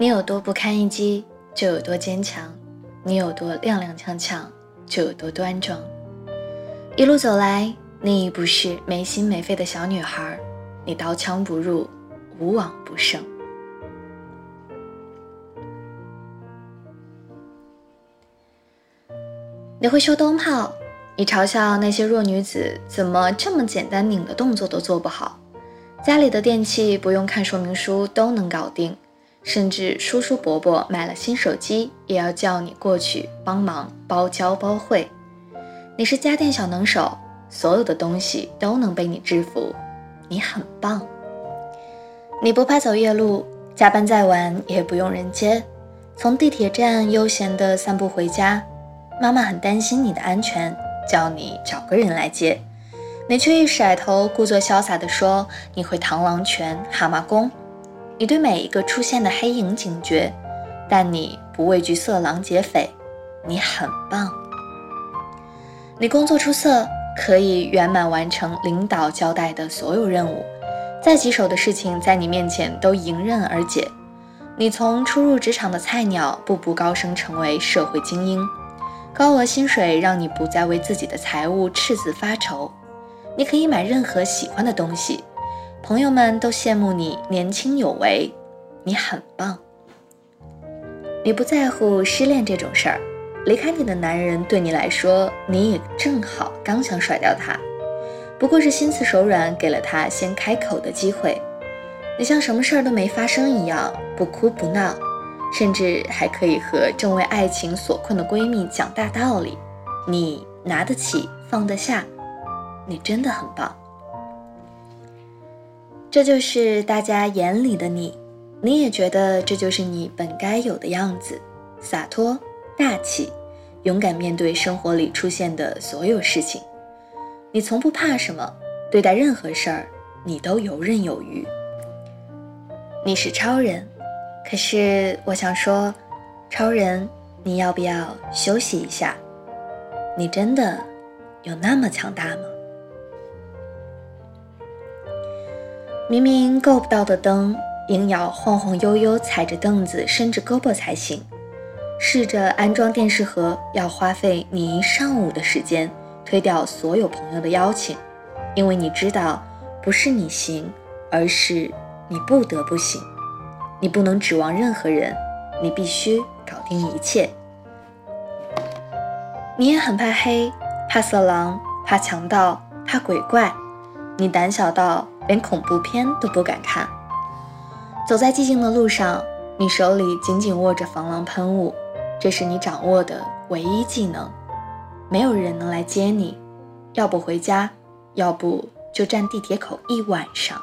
你有多不堪一击，就有多坚强；你有多踉踉跄跄，就有多端庄。一路走来，你已不是没心没肺的小女孩，你刀枪不入，无往不胜。你会修灯泡，你嘲笑那些弱女子怎么这么简单拧的动作都做不好，家里的电器不用看说明书都能搞定。甚至叔叔伯伯买了新手机，也要叫你过去帮忙包教包会。你是家电小能手，所有的东西都能被你制服，你很棒。你不怕走夜路，加班再晚也不用人接，从地铁站悠闲地散步回家。妈妈很担心你的安全，叫你找个人来接，你却一甩头，故作潇洒地说你会螳螂拳、蛤蟆功。你对每一个出现的黑影警觉，但你不畏惧色狼劫匪，你很棒。你工作出色，可以圆满完成领导交代的所有任务，再棘手的事情在你面前都迎刃而解。你从初入职场的菜鸟，步步高升成为社会精英，高额薪水让你不再为自己的财务赤字发愁，你可以买任何喜欢的东西。朋友们都羡慕你年轻有为，你很棒。你不在乎失恋这种事儿，离开你的男人对你来说，你也正好刚想甩掉他，不过是心慈手软，给了他先开口的机会。你像什么事儿都没发生一样，不哭不闹，甚至还可以和正为爱情所困的闺蜜讲大道理。你拿得起，放得下，你真的很棒。这就是大家眼里的你，你也觉得这就是你本该有的样子：洒脱、大气、勇敢面对生活里出现的所有事情。你从不怕什么，对待任何事儿你都游刃有余。你是超人，可是我想说，超人，你要不要休息一下？你真的有那么强大吗？明明够不到的灯，硬要晃晃悠悠踩着凳子伸着胳膊才行。试着安装电视盒，要花费你一上午的时间，推掉所有朋友的邀请，因为你知道，不是你行，而是你不得不行。你不能指望任何人，你必须搞定一切。你也很怕黑，怕色狼，怕强盗，怕鬼怪。你胆小到。连恐怖片都不敢看。走在寂静的路上，你手里紧紧握着防狼喷雾，这是你掌握的唯一技能。没有人能来接你，要不回家，要不就站地铁口一晚上。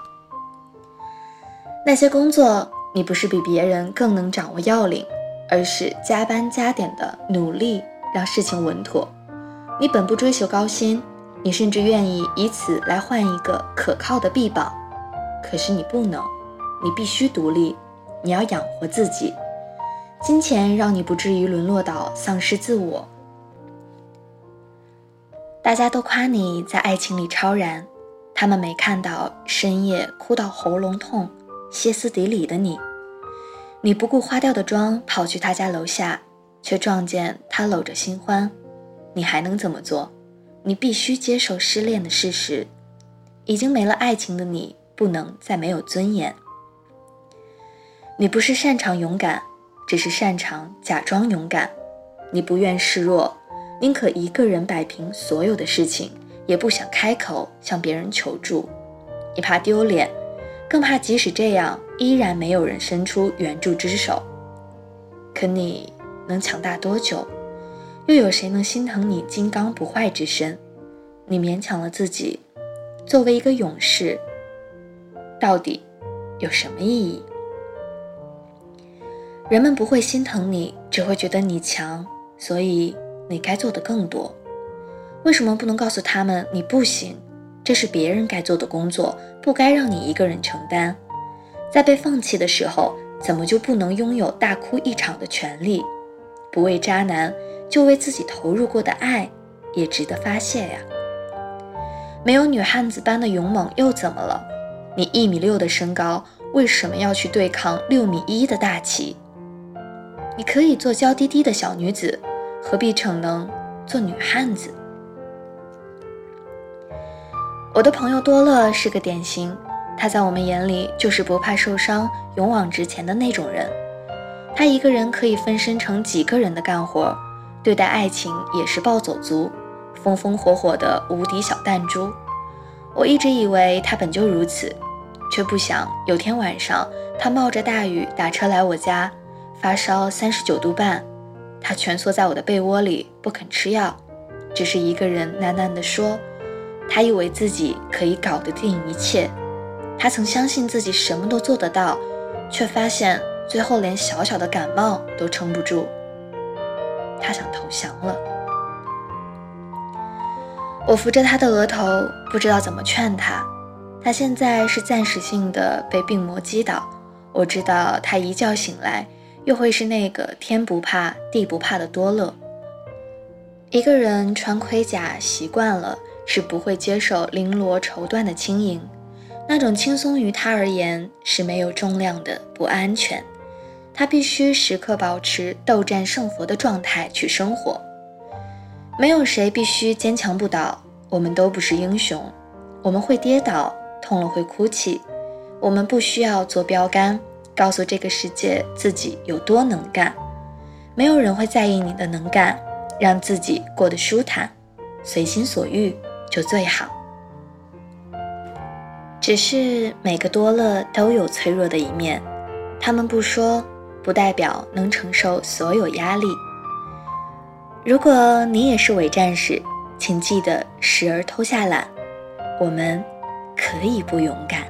那些工作，你不是比别人更能掌握要领，而是加班加点的努力让事情稳妥。你本不追求高薪。你甚至愿意以此来换一个可靠的臂膀，可是你不能，你必须独立，你要养活自己。金钱让你不至于沦落到丧失自我。大家都夸你在爱情里超然，他们没看到深夜哭到喉咙痛、歇斯底里的你。你不顾花掉的妆跑去他家楼下，却撞见他搂着新欢，你还能怎么做？你必须接受失恋的事实，已经没了爱情的你，不能再没有尊严。你不是擅长勇敢，只是擅长假装勇敢。你不愿示弱，宁可一个人摆平所有的事情，也不想开口向别人求助。你怕丢脸，更怕即使这样，依然没有人伸出援助之手。可你能强大多久？又有谁能心疼你金刚不坏之身？你勉强了自己，作为一个勇士，到底有什么意义？人们不会心疼你，只会觉得你强，所以你该做的更多。为什么不能告诉他们你不行？这是别人该做的工作，不该让你一个人承担。在被放弃的时候，怎么就不能拥有大哭一场的权利？不为渣男。就为自己投入过的爱，也值得发泄呀。没有女汉子般的勇猛又怎么了？你一米六的身高，为什么要去对抗六米一的大旗？你可以做娇滴滴的小女子，何必逞能做女汉子？我的朋友多乐是个典型，他在我们眼里就是不怕受伤、勇往直前的那种人。他一个人可以分身成几个人的干活，对待爱情也是暴走族，风风火火的无敌小弹珠。我一直以为他本就如此，却不想有天晚上他冒着大雨打车来我家。发烧三十九度半，他蜷缩在我的被窝里不肯吃药，只是一个人喃喃地说：“他以为自己可以搞得定一切，他曾相信自己什么都做得到，却发现最后连小小的感冒都撑不住。他想投降了。”我扶着他的额头，不知道怎么劝他。他现在是暂时性的被病魔击倒，我知道他一觉醒来。又会是那个天不怕地不怕的多乐。一个人穿盔甲习惯了，是不会接受绫罗绸缎的轻盈，那种轻松于他而言是没有重量的不安全。他必须时刻保持斗战胜佛的状态去生活。没有谁必须坚强不倒，我们都不是英雄，我们会跌倒，痛了会哭泣，我们不需要做标杆。告诉这个世界自己有多能干，没有人会在意你的能干，让自己过得舒坦，随心所欲就最好。只是每个多乐都有脆弱的一面，他们不说，不代表能承受所有压力。如果你也是伪战士，请记得时而偷下懒，我们可以不勇敢。